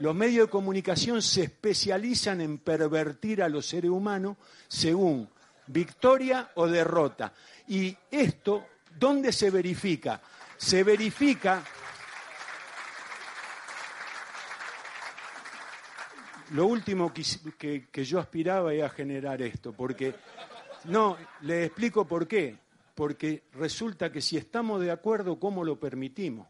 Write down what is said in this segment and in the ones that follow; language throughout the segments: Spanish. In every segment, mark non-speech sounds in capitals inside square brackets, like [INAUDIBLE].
Los medios de comunicación se especializan en pervertir a los seres humanos según victoria o derrota. Y esto, ¿dónde se verifica? Se verifica lo último que, yo aspiraba era generar esto, porque, no, le explico por qué, porque resulta que si estamos de acuerdo, ¿cómo lo permitimos?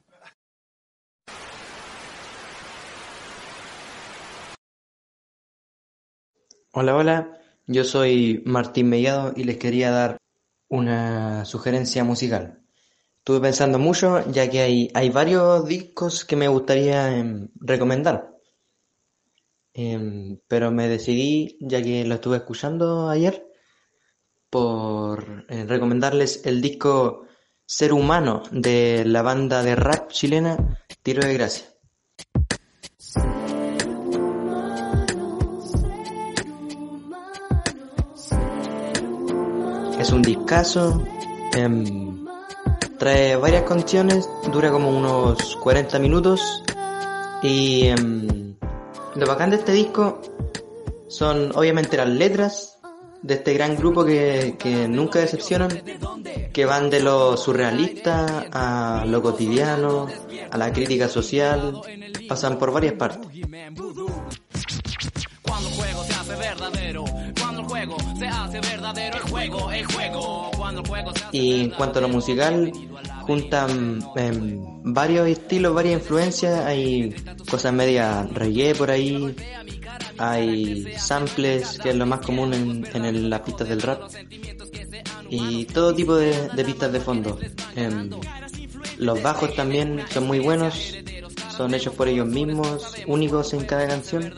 Hola, hola, yo soy Martín Mellado y les quería dar una sugerencia musical. Estuve pensando mucho ya que hay, hay varios discos que me gustaría em, recomendar. Em, pero me decidí, ya que lo estuve escuchando ayer, por eh, recomendarles el disco Ser Humano de la banda de rap chilena Tiro de Gracia. Es un discazo, em, trae varias canciones, dura como unos 40 minutos y em, lo bacán de este disco son obviamente las letras de este gran grupo que, que nunca decepcionan, que van de lo surrealista a lo cotidiano, a la crítica social, pasan por varias partes. Y en cuanto a lo musical, juntan em, varios estilos, varias influencias, hay cosas media reggae por ahí, hay samples, que es lo más común en, las pistas del rap, y todo tipo de, pistas de fondo. Em, los bajos también son muy buenos, son hechos por ellos mismos, únicos en cada canción,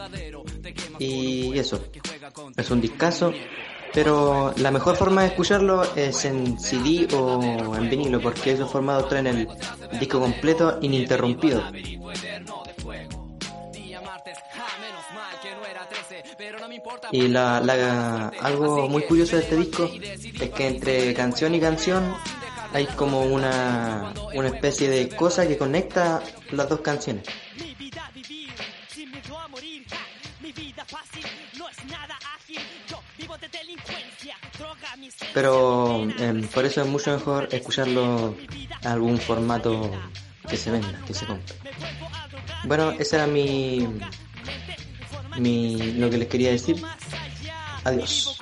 y eso, es un discazo pero la mejor forma de escucharlo es en CD o en vinilo, porque esos formatos traen el disco completo ininterrumpido. Y la, algo muy curioso de este disco es que entre canción y canción hay como una, una especie de cosa que conecta las dos canciones. Pero em, por eso es mucho mejor escucharlo en algún formato que se venda, que se compre. Bueno, ese era mi, mi lo que les quería decir. Adiós.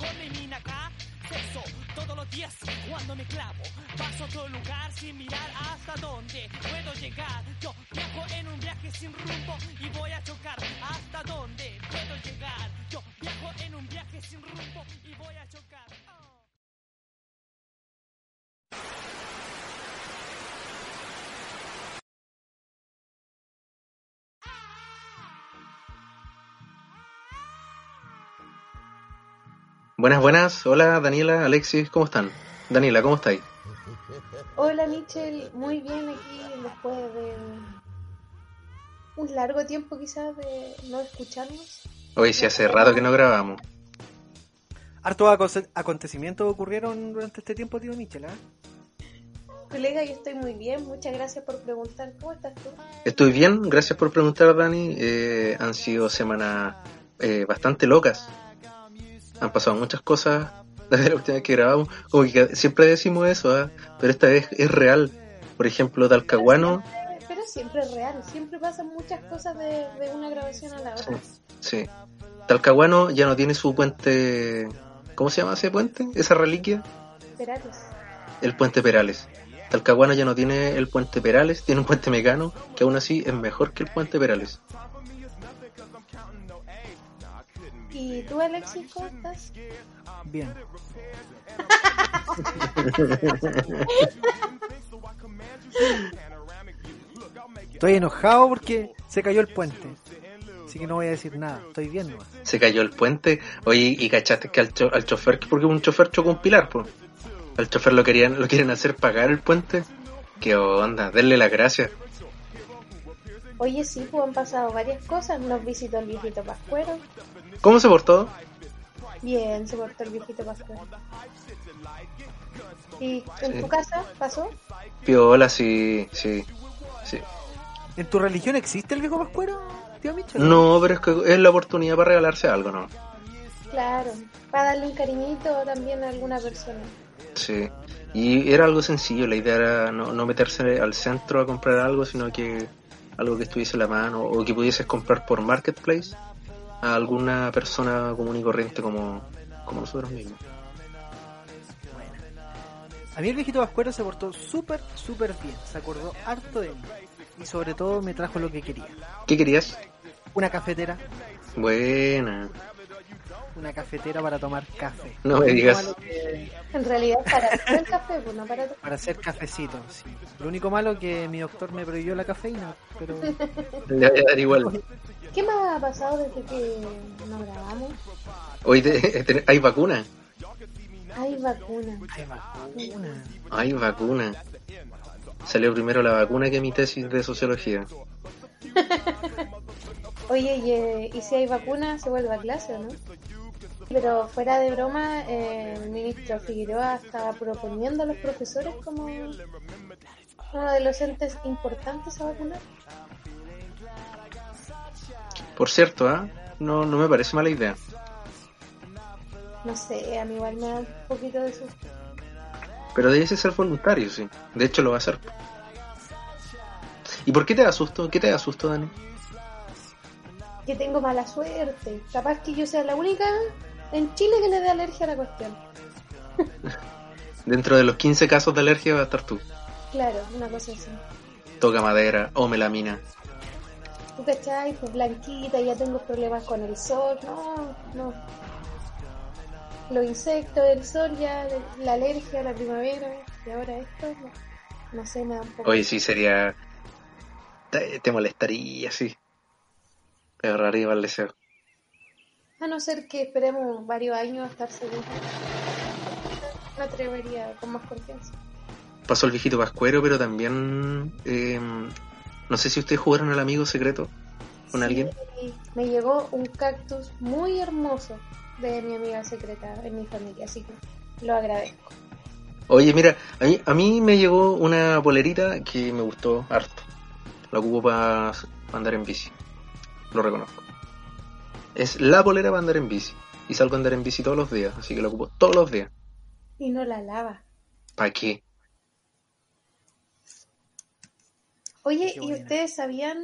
Paso a otro lugar sin mirar hasta dónde puedo llegar. Yo viajo en un viaje sin rumbo y voy a chocar hasta dónde puedo llegar. Yo viajo en un viaje sin rumbo y voy a chocar. Buenas, buenas. Hola Daniela, Alexis, ¿cómo están? Daniela, ¿cómo estáis? Hola Michelle, muy bien aquí después de un largo tiempo quizás de no escucharnos. Hoy sí hace rato que no grabamos. Hartos acontecimientos ocurrieron durante este tiempo, tío Michel, ¿eh? Colega, yo estoy muy bien, muchas gracias por preguntar. ¿Cómo estás tú? Estoy bien, gracias por preguntar, Dani. Eh, han sido semanas eh, bastante locas. Han pasado muchas cosas [LAUGHS] la última vez que grabamos. Como que siempre decimos eso, ¿eh? pero esta vez es real. Por ejemplo, Talcahuano. Pero, siempre es real, siempre pasan muchas cosas de, una grabación a la otra. Sí, sí. Talcahuano ya no tiene su puente ¿Cómo se llama ese puente? ¿Esa reliquia? Perales. El puente Perales. Talcahuano ya no tiene el puente Perales, tiene un puente Mecano que aún así es mejor que el puente Perales. ¿Y tú, Alexis, cómo estás? Bien. Estoy enojado porque se cayó el puente. Así que no voy a decir nada, estoy viendo. Se cayó el puente. Oye, y cachaste que al, al chofer, porque un chofer chocó un pilar, pues. Al chofer lo querían, lo quieren hacer pagar el puente. ¿Qué onda? Denle las gracias. Oye, sí, pues han pasado varias cosas. Nos visitó el viejito Pascuero. ¿Cómo se portó? Bien, se portó el viejito Pascuero. ¿Y en tu casa pasó? Piola, sí, sí, sí. ¿En tu religión existe el viejo Pascuero? tío Michel? No, pero es que es la oportunidad para regalarse algo, ¿no? Claro, para darle un cariñito también a alguna persona. Sí. Y era algo sencillo, la idea era no, no meterse al centro a comprar algo, sino que algo que estuviese a la mano o que pudieses comprar por Marketplace a alguna persona común y corriente como, como nosotros mismos. A mí el viejito Vascuero se portó súper, súper bien. Se acordó harto de mí. Y sobre todo me trajo lo que quería. ¿Qué querías? Una cafetera. Buena. Una cafetera para tomar café. No me digas. que- En realidad para hacer café, pues no para Para hacer cafecito, sí. Lo único malo que mi doctor me prohibió la cafeína, pero [LAUGHS] Le voy a dar igual. ¿Qué más ha pasado desde que no grabamos? Hoy te- te- hay vacuna. Hay vacuna. hay vacuna. Hay vacuna. Salió primero la vacuna que mi tesis de sociología. [LAUGHS] Oye, y, eh, ¿y si hay vacuna se vuelve a clase no? Pero fuera de broma, eh, el ministro Figueroa estaba proponiendo a los profesores como uno de los entes importantes a vacunar. Por cierto, ¿ah? no, no me parece mala idea. No sé, a mí igual me da un poquito de susto. Pero debe ser voluntario, sí. De hecho, lo va a hacer. ¿Y por qué te da susto? ¿Qué te da susto, Dani? Que tengo mala suerte. Capaz que yo sea la única en Chile que le dé alergia a la cuestión. [LAUGHS] Dentro de los 15 casos de alergia va a estar tú. Claro, una cosa así. Toca madera o melamina. ¿Tú cachai? Pues blanquita, ya tengo problemas con el sol. No, no. Los insectos, el sol, ya, la alergia, la primavera. Y ahora esto, no, no sé, me da un poco. Oye, sí, sería... Te, te molestaría, sí. Te agarraría el deseo. A no ser que esperemos varios años a estar seguros. Me atrevería con más confianza. Pasó el viejito Pascuero, pero también... eh, no sé si ustedes jugaron al amigo secreto con Sí, alguien. Me llegó un cactus muy hermoso de mi amiga secreta en mi familia, así que lo agradezco. Oye, mira, a mí, a mí me llegó una polerita que me gustó harto. La ocupo para andar en bici. Lo reconozco. Es la polera para andar en bici. Y salgo a andar en bici todos los días, así que la ocupo todos los días. Y no la lava. ¿Para qué? Oye, ¿y ustedes sabían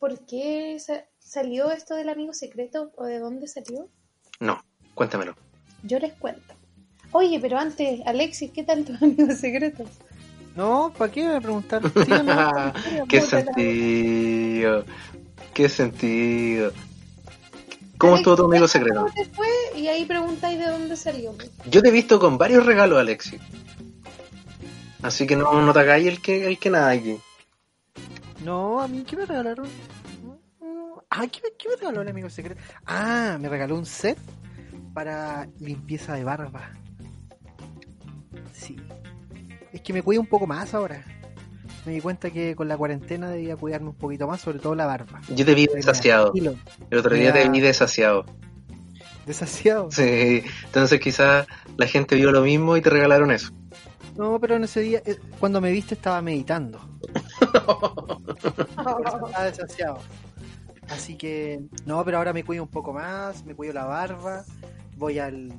por qué sa- salió esto del amigo secreto o de dónde salió? No, cuéntamelo. Yo les cuento. Oye, pero antes, Alexis, ¿qué tal tus [LAUGHS] amigos secretos? No, ¿para qué me voy a preguntar? [LAUGHS] ¿Qué sentido? ¿Qué sentido? ¿Cómo Alexis, estuvo tu amigo secreto? ¿Cómo te fue? Y ahí preguntáis de dónde salió. Yo te he visto con varios regalos, Alexis. Así que no, no te hagáis el que, el que nada aquí. No, a mí, ¿qué me regalaron? Ah, ¿qué me, qué me regaló el amigo secreto? Ah, me regaló un set para limpieza de barba. Sí. Es que me cuido un poco más ahora. Me di cuenta que con la cuarentena debía cuidarme un poquito más, sobre todo la barba. Yo te vi desasiado. El otro día te vi desasiado. Desasiado. Sí, entonces quizás la gente vio lo mismo y te regalaron eso. No, pero en ese día, eh, cuando me viste estaba meditando. [LAUGHS] Estaba desasiado. Así que, no, pero ahora me cuido un poco más, me cuido la barba, voy al,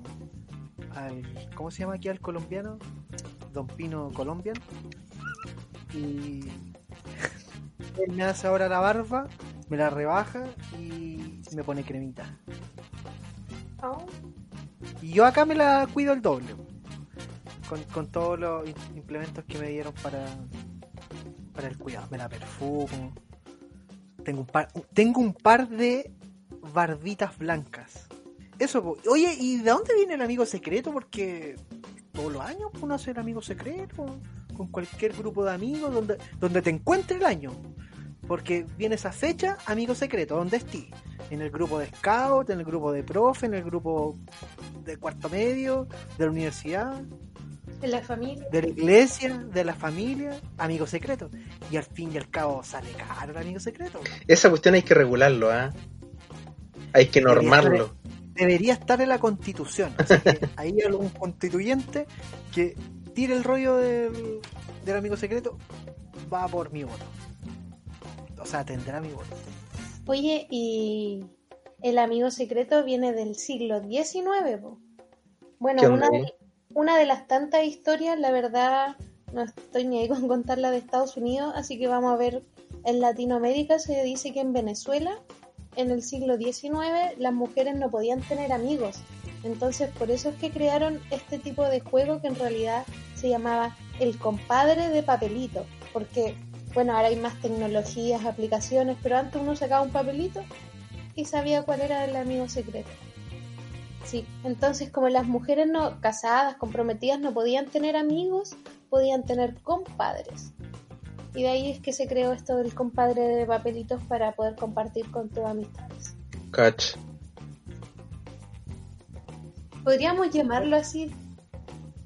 al ¿cómo se llama aquí al colombiano? Don Pino Colombian. Y él me hace ahora la barba, me la rebaja y me pone cremita. Oh, Y yo acá me la cuido el doble. Con, con todos los implementos que me dieron para, para el cuidado. Me la perfumo. Tengo un par, tengo un par de barbitas blancas. Eso, oye, ¿y de dónde viene el amigo secreto? Porque todos los años uno hace el amigo secreto con cualquier grupo de amigos donde, donde te encuentre el año. Porque viene esa fecha, amigo secreto, donde estés. En el grupo de scout, en el grupo de profe, en el grupo de cuarto medio, de la universidad, en la familia. de la iglesia, de la familia, amigo secreto. Y al fin y al cabo sale caro el amigo secreto. Esa cuestión hay que regularlo, ¿ah? Hay que normarlo. Debería estar en la constitución. Así que [LAUGHS] ahí hay algún constituyente que tire el rollo del, del amigo secreto, va por mi voto. o sea, tendrá mi voto. Oye, y el amigo secreto viene del siglo XIX. po. Bueno, ¿Qué una de, una de las tantas historias, la verdad, no estoy ni ahí con contarla de Estados Unidos, así que vamos a ver, en Latinoamérica se dice que en Venezuela, en el siglo XIX, las mujeres no podían tener amigos. Entonces, por eso es que crearon este tipo de juego que en realidad se llamaba el compadre de papelito, porque, bueno, ahora hay más tecnologías, aplicaciones, pero antes uno sacaba un papelito y sabía cuál era el amigo secreto. Sí, entonces como las mujeres no casadas, comprometidas, no podían tener amigos, podían tener compadres. Y de ahí es que se creó esto del compadre de papelitos para poder compartir con tus amistades. Catch. Podríamos llamarlo así,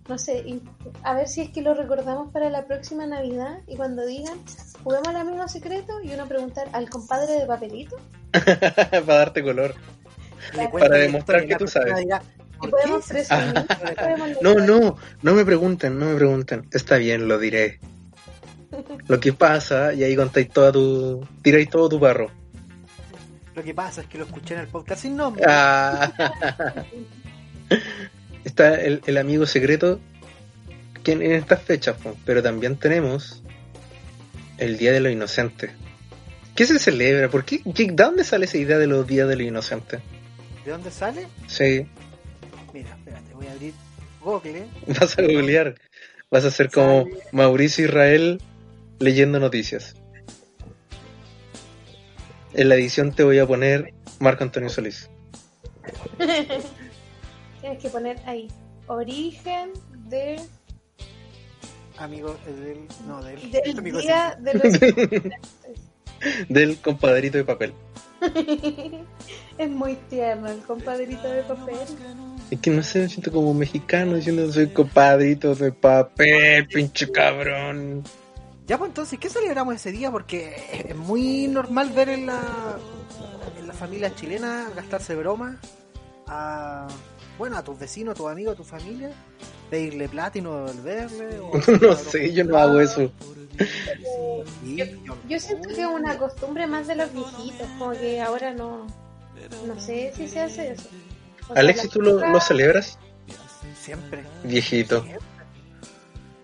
no sé, y a ver si es que lo recordamos para la próxima Navidad y cuando digan, juguemos al amigo secreto y uno preguntar al compadre de papelito. [LAUGHS] Para darte color. [LAUGHS] Para demostrar que tú sabes. [LAUGHS] No, no, no me pregunten, no me pregunten. Está bien, lo diré. [LAUGHS] Lo que pasa, y ahí contáis toda tu. tiráis todo tu barro. Lo que pasa es que lo escuché en el podcast sin nombre. Ah. Está el, el amigo secreto que en, en estas fechas, pero también tenemos el Día de los Inocentes. ¿Qué se celebra? ¿Por qué? ¿Qué- ¿De dónde sale esa idea de los días de los inocentes? ¿De dónde sale? Sí, Mira, espérate, voy a abrir Google. vas a googlear. Vas a ser como Sale. Mauricio Israel leyendo noticias. En la edición te voy a poner Marco Antonio Solís. [LAUGHS] Tienes que poner ahí, origen de, Amigo eh, del. No, del. del amigo día de los. [LAUGHS] Del compadrito de papel. [LAUGHS] es muy tierno el compadrito de papel. Es que no sé, me siento como mexicano diciendo soy compadrito de papel, pinche cabrón. Ya, pues entonces, ¿qué celebramos ese día? Porque es muy normal ver en la, en la familia chilena gastarse bromas a, bueno, a tus vecinos, a tus amigos, a tu familia, pedirle plata y no devolverle. o No sé, yo no hago eso. [LAUGHS] Yo- Yo siento que es una costumbre más de los viejitos, como que ahora no, no sé si se hace eso. O sea, Alexis, ¿tú lo, lo celebras? siempre. Viejito.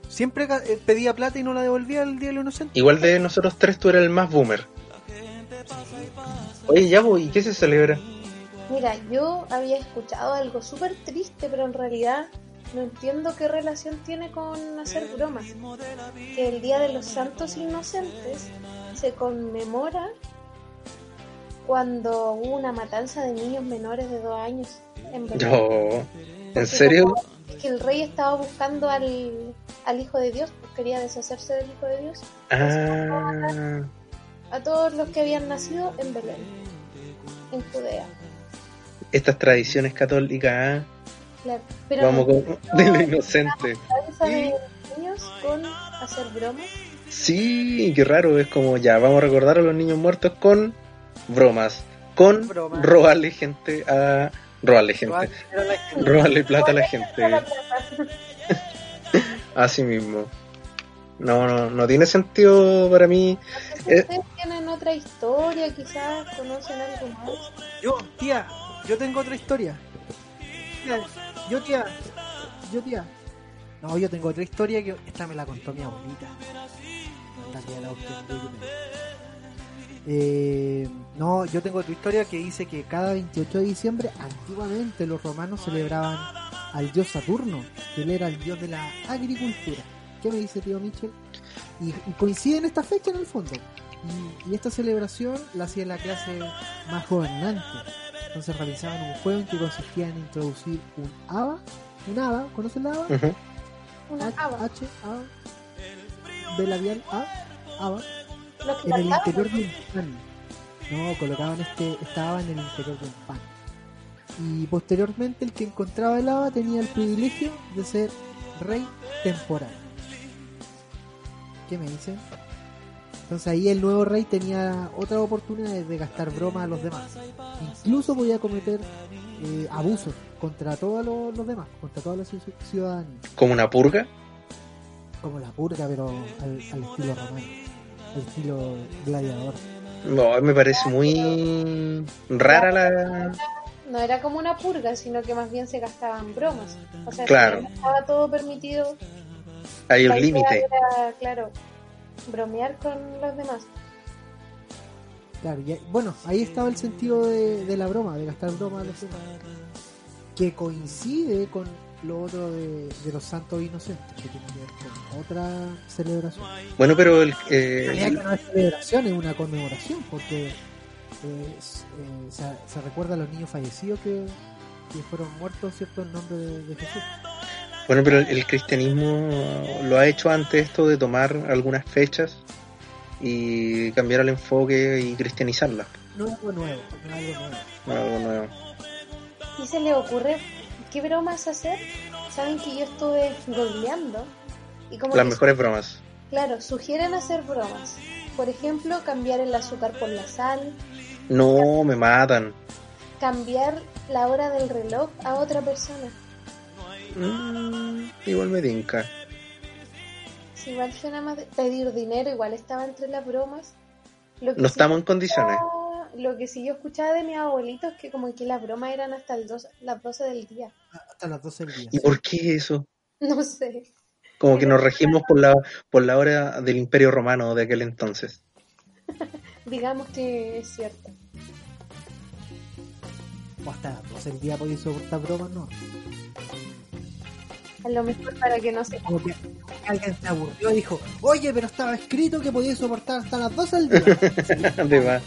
Siempre eh, pedía plata y no la devolvía el día de los inocentes. Igual de nosotros tres, tú eres el más boomer. Oye, ya voy, ¿y qué se celebra? Mira, yo había escuchado algo súper triste, pero en realidad no entiendo qué relación tiene con hacer bromas. Que el Día de los Santos Inocentes se conmemora cuando hubo una matanza de niños menores de dos años en Belén. No, ¿en serio? Es que el rey estaba buscando al, al Hijo de Dios, pues quería deshacerse del Hijo de Dios, Ah, a todos los que habían nacido en Belén, en Judea. estas tradiciones católicas, ah, Claro. Pero vamos no con [LAUGHS] de lo inocente. de niños con hacer bromas. Sí, qué raro, es como ya, vamos a recordar a los niños muertos con bromas, con Bromas. robarle gente a... robarle gente, robarle plata a la gente, [LAUGHS] así mismo. No, no, no tiene sentido para mí. Eh. ustedes tienen otra historia, quizás conocen algo más. Yo, tía, yo tengo otra historia. Yo, tía, yo, tía. No, yo tengo otra historia que esta me la contó mi abuelita. Eh, no, yo tengo otra historia que dice que cada 28 de diciembre, antiguamente los romanos celebraban al dios Saturno, que él era el dios de la agricultura. ¿Qué me dice tío Michel? Y, y coincide en esta fecha en el fondo. Y, y esta celebración la hacía la clase más gobernante. Entonces realizaban un juego en que consistía en introducir un haba, un haba, ¿conocen la haba? Ujú. Una H, haba. H, A, B labial A, que en el interior de un pan. No, colocaban este, estaba en el interior de un pan. Y posteriormente el que encontraba el haba tenía el privilegio de ser rey temporal. ¿Qué me dicen? Entonces ahí el nuevo rey tenía otras oportunidades de gastar broma a los demás. Incluso podía cometer eh, abusos contra todos los, los demás, contra toda la ci- ciudadanía. Como una purga. Como la purga, pero al, al estilo romano, al estilo gladiador. No, me parece muy rara la... No era como una purga, sino que más bien se gastaban bromas. O sea, Claro. estaba todo permitido. Hay un límite. era, claro, bromear con los demás. Claro, y bueno, ahí estaba el sentido de, de la broma, de gastar broma a los demás. Que coincide con lo otro de, de los santos inocentes, que tiene que ver con otra celebración. Bueno, pero el, eh, no es celebración, es una conmemoración, porque eh, eh, se, se recuerda a los niños fallecidos que, que fueron muertos, ¿cierto?, en nombre de, de Jesús. Bueno, pero el, cristianismo lo ha hecho antes esto de tomar algunas fechas y cambiar el enfoque y cristianizarlas. No es algo nuevo, no es algo nuevo. No algo nuevo. ¿Y se le ocurre qué bromas hacer? Saben que yo estuve googleando y como Las mejores bromas. claro, sugieren hacer bromas. Por ejemplo, cambiar el azúcar por la sal, No, me matan. cambiar la hora del reloj a otra persona. Mm, igual me tinca. Si igual suena más de pedir dinero, igual estaba entre las bromas. Lo que No sí estamos en condiciones. Lo que sí yo escuchaba de mis abuelitos que como que las bromas eran hasta el dos, las 12 del día. Hasta las 12 del día. ¿Y por qué eso? No sé. Como que nos regimos por la, por la hora del Imperio Romano de aquel entonces. [LAUGHS] Digamos que es cierto. O hasta las 12 del día podéis soportar bromas, no. A lo mejor para que no se... Como que alguien se aburrió y dijo, oye, pero estaba escrito que podíais soportar hasta las 12 del día. [LAUGHS] De más.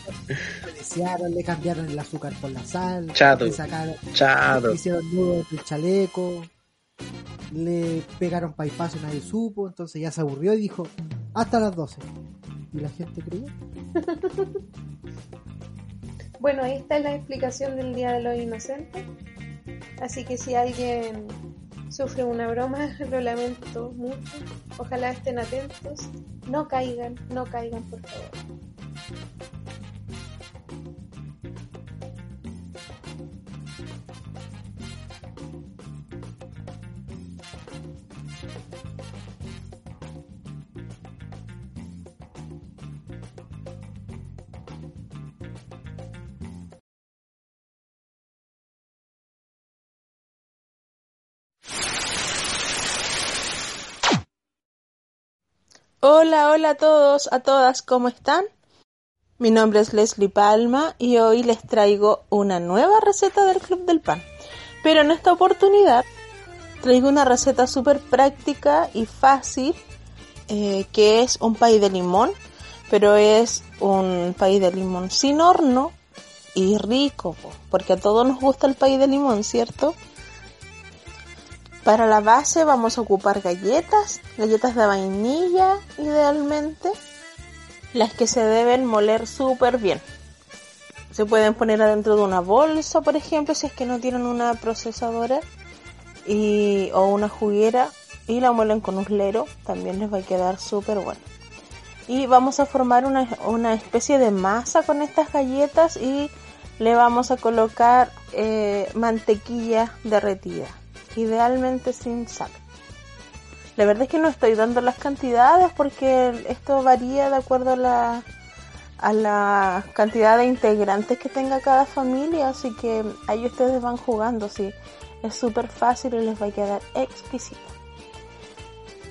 Le cambiaron el azúcar por la sal, Chato. le sacaron, Chato. le hicieron nudos del chaleco, le pegaron paipazo y nadie supo, entonces ya se aburrió y dijo, hasta las 12. Y la gente creyó. [LAUGHS] Bueno, ahí está la explicación del Día de los Inocentes. Así que si alguien sufre una broma, [LAUGHS] lo lamento mucho. Ojalá estén atentos. No caigan, no caigan, por favor. Hola, hola a todos, a todas, ¿cómo están? Mi nombre es Leslie Palma y hoy les traigo una nueva receta del Club del Pan. Pero en esta oportunidad traigo una receta súper práctica y fácil eh, que es un pay de limón, pero es un pay de limón sin horno y rico, po, porque a todos nos gusta el pay de limón, ¿cierto? Para la base vamos a ocupar galletas, galletas de vainilla idealmente, las que se deben moler súper bien. Se pueden poner adentro de una bolsa, por ejemplo, si es que no tienen una procesadora y, o una juguera y la muelen con un lero, también les va a quedar súper bueno. Y vamos a formar una, una especie de masa con estas galletas y le vamos a colocar eh, mantequilla derretida idealmente sin sal. La verdad es que no estoy dando las cantidades porque esto varía de acuerdo a la, a la cantidad de integrantes que tenga cada familia, así que ahí ustedes van jugando, sí. Es súper fácil y les va a quedar exquisito.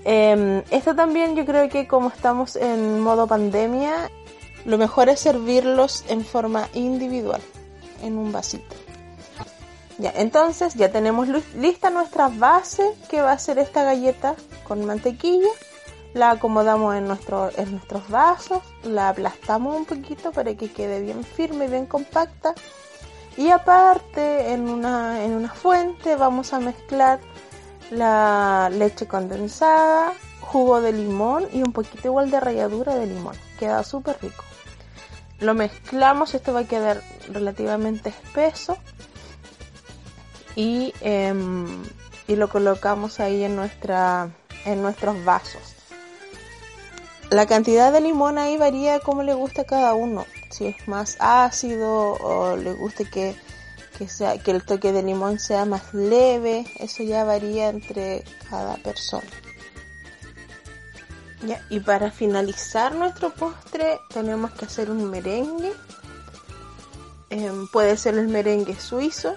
Eh, esto también yo creo que como estamos en modo pandemia, lo mejor es servirlos en forma individual, en un vasito. Entonces ya tenemos lista nuestra base que va a ser esta galleta con mantequilla. La acomodamos en nuestros vasos, la aplastamos un poquito para que quede bien firme y bien compacta. Y aparte en una, en una fuente vamos a mezclar la leche condensada, jugo de limón y un poquito igual de ralladura de limón. Queda súper rico. Lo mezclamos, esto va a quedar relativamente espeso y, eh, y lo colocamos ahí en, nuestra, en nuestros vasos. La cantidad de limón ahí varía como le gusta a cada uno. Si es más ácido o le gusta que, que, sea, que el toque de limón sea más leve, eso ya varía entre cada persona. Y para finalizar nuestro postre tenemos que hacer un merengue. Em, puede ser el merengue suizo,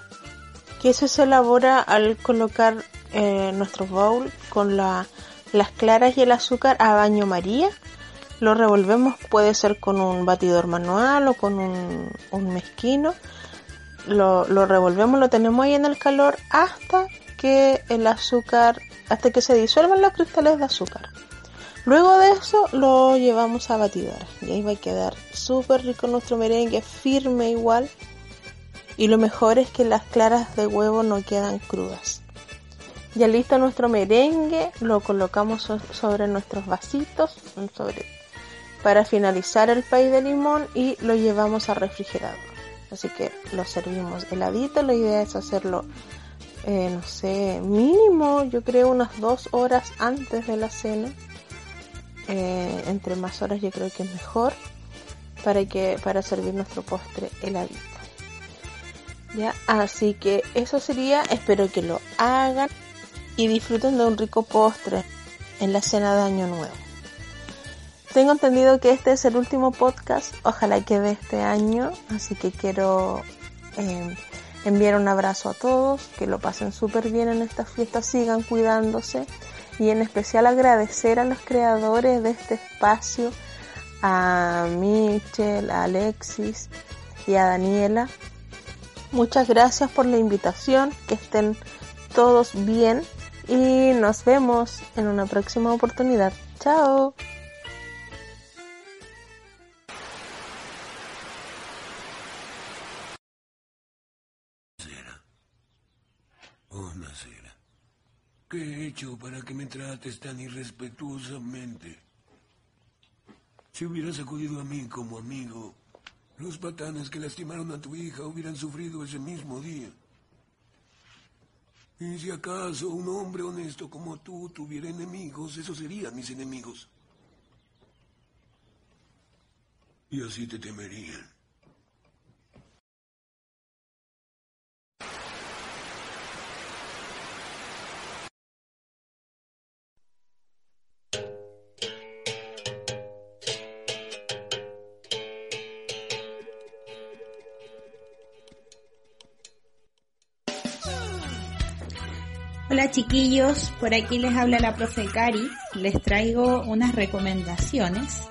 que eso se elabora al colocar eh, nuestro bowl con la, las claras y el azúcar a baño María. Lo revolvemos, puede ser con un batidor manual o con un, mezquino. Lo, lo revolvemos, lo tenemos ahí en el calor hasta que el azúcar, hasta que se disuelvan los cristales de azúcar. Luego de eso lo llevamos a batidora y ahí va a quedar súper rico nuestro merengue, firme igual. Y lo mejor es que las claras de huevo no quedan crudas. Ya listo nuestro merengue, lo colocamos sobre nuestros vasitos sobre, para finalizar el pay de limón y lo llevamos al refrigerador. Así que lo servimos heladito, la idea es hacerlo, eh, no sé, mínimo, yo creo unas dos horas antes de la cena eh, entre más horas yo creo que es mejor para que para servir nuestro postre heladito así que eso sería espero que lo hagan y disfruten de un rico postre en la cena de año nuevo tengo entendido que este es el último podcast ojalá que de este año así que quiero eh, enviar un abrazo a todos que lo pasen súper bien en estas fiestas sigan cuidándose y en especial agradecer a los creadores de este espacio, a Michelle, a Alexis y a Daniela. Muchas gracias por la invitación, que estén todos bien y nos vemos en una próxima oportunidad. Chao. ¿Qué he hecho para que me trates tan irrespetuosamente? Si hubieras acudido a mí como amigo, los patanes que lastimaron a tu hija hubieran sufrido ese mismo día. Y si acaso un hombre honesto como tú tuviera enemigos, esos serían mis enemigos. Y así te temerían. Hola chiquillos, por aquí les habla la profe Cari, les traigo unas recomendaciones.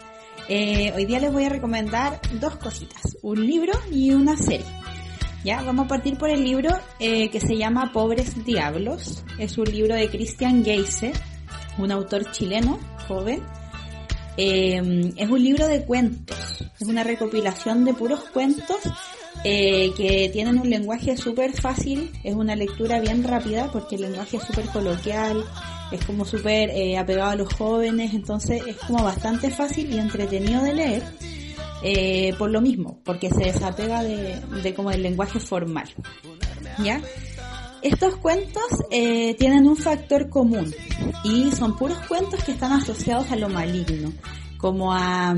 Eh, hoy día les voy a recomendar dos cositas, un libro y una serie. Ya, vamos a partir por el libro eh, que se llama Pobres Diablos. Es un libro de Christian Geise, un autor chileno, joven. Eh, es un libro de cuentos, es una recopilación de puros cuentos eh, que tienen un lenguaje súper fácil, es una lectura bien rápida porque el lenguaje es súper coloquial, es como súper eh, apegado a los jóvenes, entonces es como bastante fácil y entretenido de leer. Eh, por lo mismo, porque se desapega de, como el lenguaje formal. ¿Ya? Estos cuentos eh, tienen un factor común y son puros cuentos que están asociados a lo maligno, como a,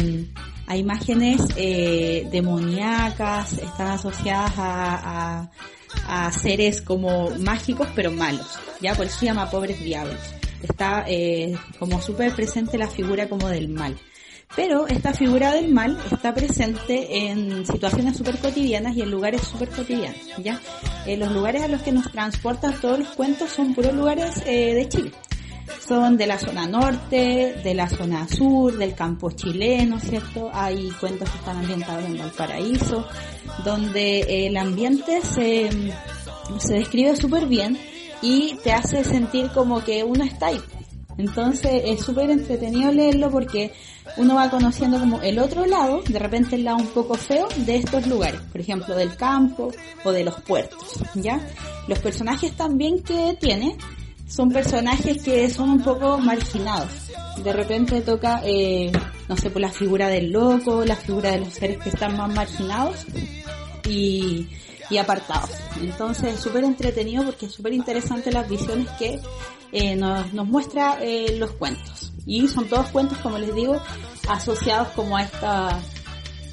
a imágenes eh, demoníacas, están asociadas a, a, a, seres como mágicos pero malos, ya por eso se llama pobres diablos. Está eh, como súper presente la figura como del mal. Pero esta figura del mal está presente en situaciones súper cotidianas y en lugares súper cotidianos, ¿ya? Los lugares a los que nos transportan todos los cuentos son puros lugares eh, de Chile son de la zona norte, de la zona sur, del campo chileno, ¿cierto? Hay cuentos que están ambientados en Valparaíso, donde el ambiente se, se describe súper bien y te hace sentir como que uno está ahí. Entonces es súper entretenido leerlo porque uno va conociendo como el otro lado, de repente el lado un poco feo de estos lugares, por ejemplo del campo o de los puertos, ¿ya? Los personajes también que tiene son personajes que son un poco marginados. De repente toca, eh, no sé, por la figura del loco, la figura de los seres que están más marginados y, y apartados. Entonces es súper entretenido porque es súper interesante las visiones que eh, nos, nos muestra eh, los cuentos. Y son todos cuentos, como les digo, asociados como a esta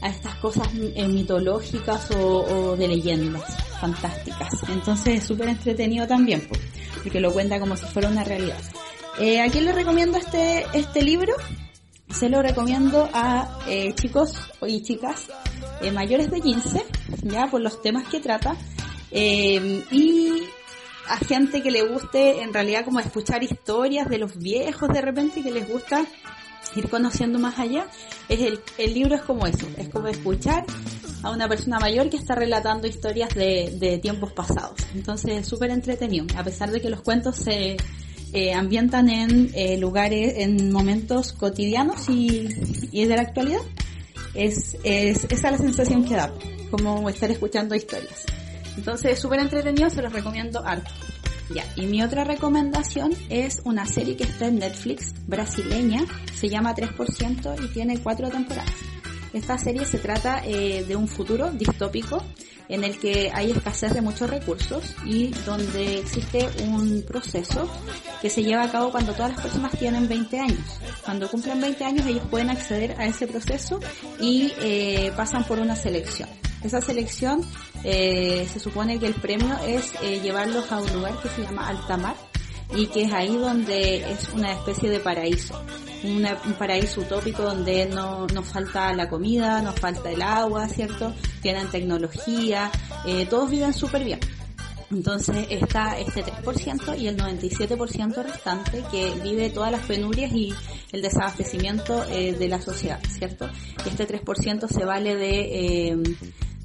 a estas cosas eh, mitológicas o, de leyendas fantásticas. Entonces es súper entretenido también, porque lo cuenta como si fuera una realidad. Eh, ¿A quién le recomiendo este, este libro? se lo recomiendo a eh, chicos y chicas eh, mayores de 15, ya por los temas que trata, eh, y a gente que le guste en realidad como escuchar historias de los viejos de repente que les gusta ir conociendo más allá, es el, el libro es como eso, es como escuchar a una persona mayor que está relatando historias de, tiempos pasados. Entonces es súper entretenido, a pesar de que los cuentos se eh, ambientan en eh, lugares, en momentos cotidianos y, y de la actualidad. Es, es, esa es la sensación que da, como estar escuchando historias. Entonces es súper entretenido, se los recomiendo harto. Ya, y mi otra recomendación es una serie que está en Netflix, brasileña, se llama 3% y tiene cuatro temporadas. Esta serie se trata eh, de un futuro distópico en el que hay escasez de muchos recursos y donde existe un proceso que se lleva a cabo cuando todas las personas tienen 20 años. Cuando cumplen 20 años ellos pueden acceder a ese proceso y eh, pasan por una selección. Esa selección eh, se supone que el premio es llevarlos a un lugar que se llama Altamar y que es ahí donde es una especie de paraíso. Una, un paraíso utópico donde no nos falta la comida, nos falta el agua, ¿cierto? Tienen tecnología, eh, todos viven súper bien. Entonces está este 3% y el 97% restante que vive todas las penurias y el desabastecimiento eh, de la sociedad, ¿cierto? Este 3% se vale de, eh,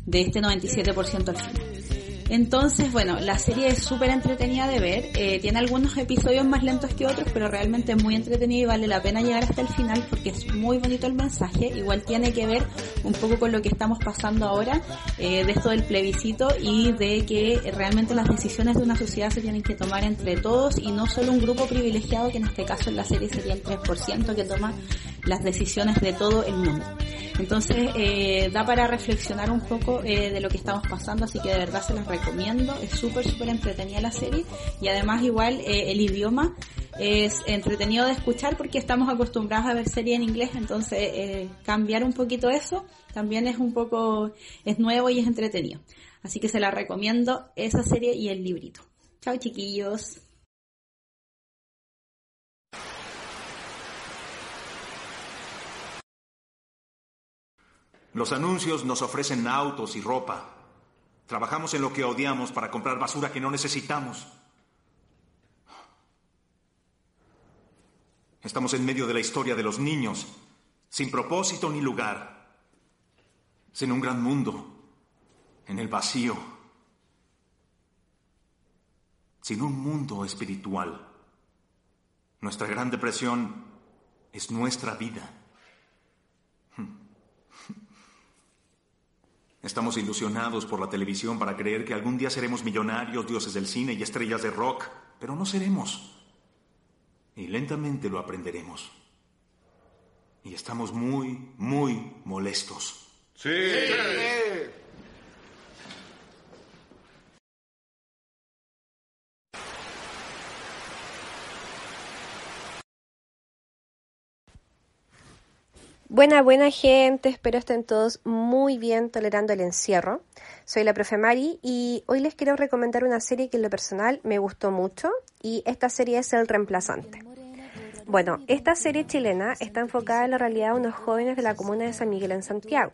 de este 97% al final. Entonces, bueno, la serie es súper entretenida de ver. Eh, tiene algunos episodios más lentos que otros, pero realmente es muy entretenida y vale la pena llegar hasta el final porque es muy bonito el mensaje. Igual tiene que ver un poco con lo que estamos pasando ahora, eh, de esto del plebiscito y de que realmente las decisiones de una sociedad se tienen que tomar entre todos y no solo un grupo privilegiado, que en este caso en la serie sería el 3% que toma las decisiones de todo el mundo. Entonces, eh, da para reflexionar un poco eh, de lo que estamos pasando, así que de verdad se los recomiendo. Es súper, súper entretenida la serie y además igual eh, el idioma es entretenido de escuchar porque estamos acostumbrados a ver series en inglés, entonces eh, cambiar un poquito eso también es un poco, es nuevo y es entretenido. Así que se la recomiendo esa serie y el librito. Chao chiquillos. Los anuncios nos ofrecen autos y ropa. Trabajamos en lo que odiamos para comprar basura que no necesitamos. Estamos en medio de la historia de los niños, sin propósito ni lugar, sin un gran mundo, en el vacío, sin un mundo espiritual. Nuestra gran depresión es nuestra vida. Estamos ilusionados por la televisión para creer que algún día seremos millonarios, dioses del cine y estrellas de rock, pero no seremos. Y lentamente lo aprenderemos. Y estamos muy, muy molestos. Sí. Buena, buena gente, espero estén todos muy bien tolerando el encierro. Soy la profe Mari y hoy les quiero recomendar una serie que en lo personal me gustó mucho y esta serie es El Reemplazante. Bueno, esta serie chilena está enfocada en la realidad de unos jóvenes de la comuna de San Miguel en Santiago.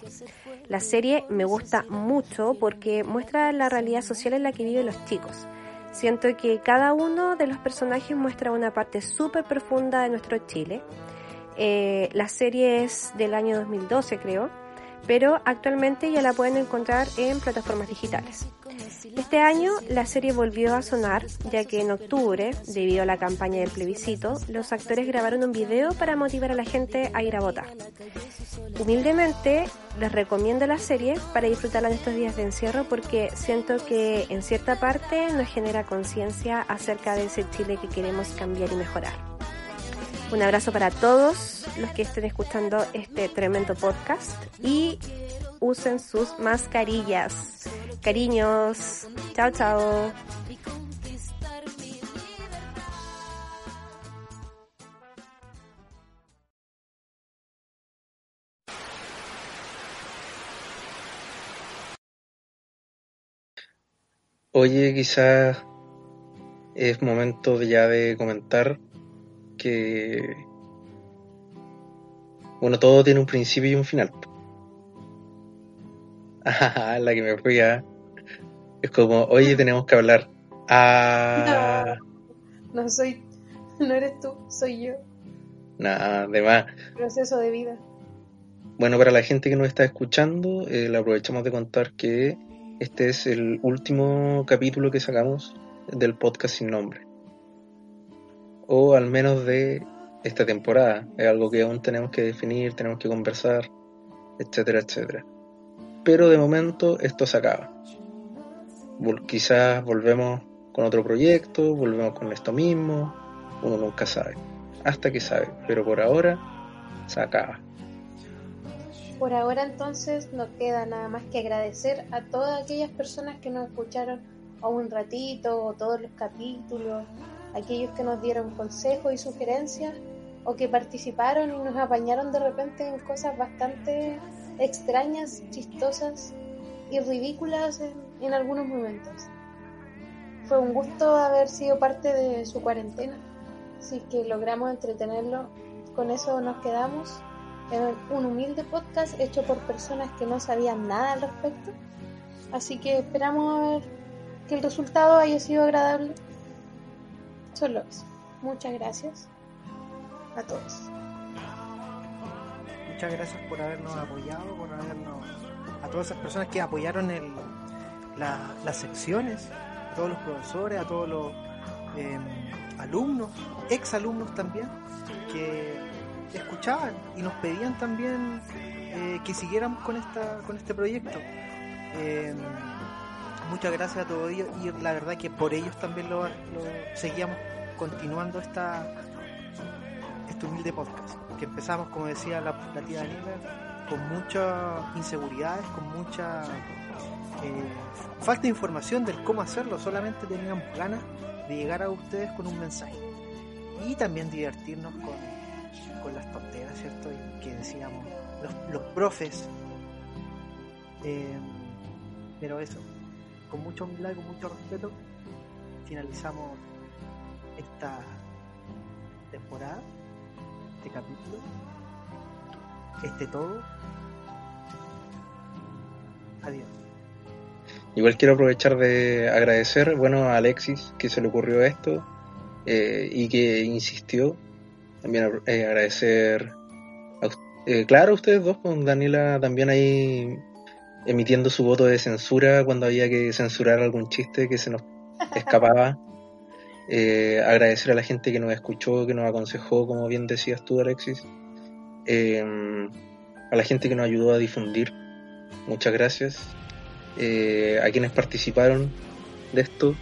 La serie me gusta mucho porque muestra la realidad social en la que viven los chicos. Siento que cada uno de los personajes muestra una parte súper profunda de nuestro Chile eh, la serie es del año 2012 creo, pero actualmente ya la pueden encontrar en plataformas digitales. Este año la serie volvió a sonar, ya que en octubre, debido a la campaña del plebiscito, los actores grabaron un video para motivar a la gente a ir a votar. Humildemente les recomiendo la serie para disfrutarla en estos días de encierro porque siento que en cierta parte nos genera conciencia acerca de ese Chile que queremos cambiar y mejorar. Un abrazo para todos los que estén escuchando este tremendo podcast y usen sus mascarillas. Cariños. Chao, chao. Oye, quizás es momento ya de comentar que Bueno, todo tiene un principio y un final. [LAUGHS] Ah, la que me fui a... Es como, oye, tenemos que hablar. Ah. No, no soy, [LAUGHS] no eres tú, soy yo. Nada, de más. Proceso de vida. Bueno, para la gente que nos está escuchando, eh, le aprovechamos de contar que este es el último capítulo que sacamos del podcast sin nombre. O al menos de esta temporada. Es algo que aún tenemos que definir, tenemos que conversar, etcétera, etcétera. Pero de momento esto se acaba. Quizás volvemos con otro proyecto, volvemos con esto mismo, uno nunca sabe. Hasta que sabe, pero por ahora se acaba. Por ahora entonces no queda nada más que agradecer a todas aquellas personas que nos escucharon o un ratito o todos los capítulos, aquellos que nos dieron consejos y sugerencias o que participaron y nos apañaron de repente en cosas bastante extrañas, chistosas y ridículas en, algunos momentos. Fue un gusto haber sido parte de su cuarentena, así que logramos entretenerlo. Con eso nos quedamos en un humilde podcast hecho por personas que no sabían nada al respecto. Así que esperamos que el resultado haya sido agradable. Solo eso. Muchas gracias a todos. Muchas gracias por habernos apoyado, por habernos a todas esas personas que apoyaron el, las secciones, a todos los profesores, a todos los em, alumnos, ex alumnos también, que escuchaban y nos pedían también eh, que siguiéramos con esta con este proyecto. Em, muchas gracias a todos ellos y la verdad que por ellos también lo, seguíamos continuando esta este humilde podcast que empezamos como decía la, tía Daniela con muchas inseguridades con mucha eh, falta de información del cómo hacerlo solamente teníamos ganas de llegar a ustedes con un mensaje y también divertirnos con, con las tonteras cierto que decíamos los, profes. Eh, pero eso con mucho humildad y con mucho respeto, finalizamos esta temporada, este capítulo, este todo. Adiós. Igual quiero aprovechar de agradecer, bueno, a Alexis que se le ocurrió esto eh, y que insistió. También eh, agradecer, a, eh, claro, ustedes dos, con Daniela también ahí emitiendo su voto de censura cuando había que censurar algún chiste que se nos escapaba. [LAUGHS] Eh, agradecer a la gente que nos escuchó, que nos aconsejó, como bien decías tú, Alexis. Eh, a la gente que nos ayudó a difundir, muchas gracias. Eh, a quienes participaron de esto,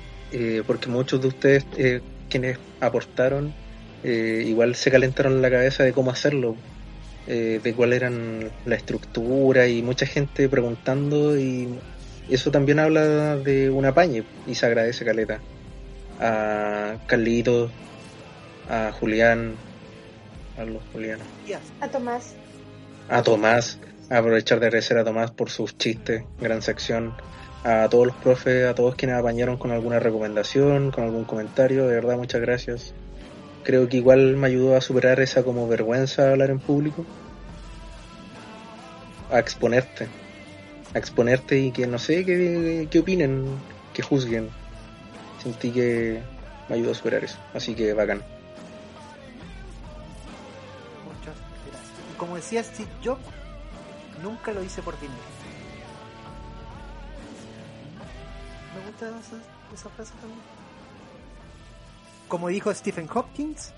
porque muchos de ustedes, quienes aportaron, igual se calentaron la cabeza de cómo hacerlo eh, de cuál eran la estructura y mucha gente preguntando y eso también habla de un apañe y se agradece Caleta. A Carlitos, a Julián, a los Julianos. A Tomás. A Tomás, aprovechar de agradecer a Tomás por sus chistes, gran sección. A todos los profes, a todos quienes apañaron con alguna recomendación, con algún comentario, de verdad muchas gracias creo que igual me ayudó a superar esa como vergüenza de hablar en público. A exponerte. A exponerte y que no sé qué, qué opinen, que juzguen. Sentí que me ayudó a superar eso. Así que bacán. Muchas gracias. Y como decía Steve Jobs, nunca lo hice por dinero. Me gusta esa, esa frase también como dijo Stephen Hopkins.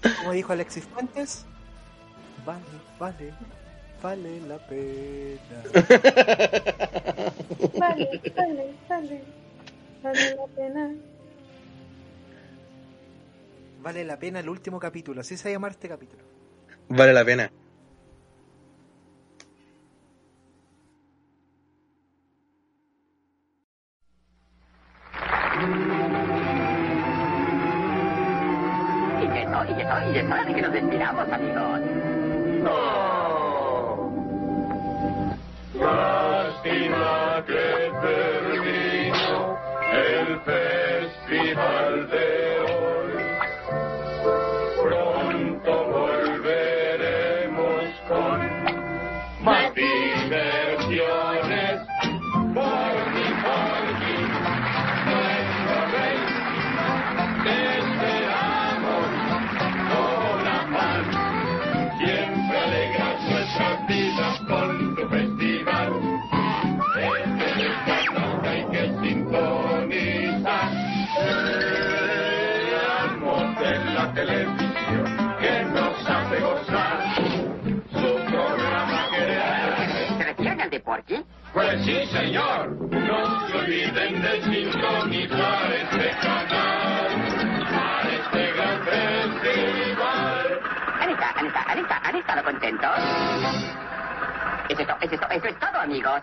Como dijo Alexis Fuentes, vale, vale, vale la pena. Vale, vale, vale, vale la pena. Vale la pena el último capítulo, así se va a llamar este capítulo. Vale la pena. retiramos, amigos. ¡No! Lástima que terminó el festival de... Porky? Pues sí, señor. No se olviden de sintonizar este canal. Para este gran festival. Anita, Anita, Anita, ¿han estado contentos? Eso es, to- eso es, to- eso es todo, amigos.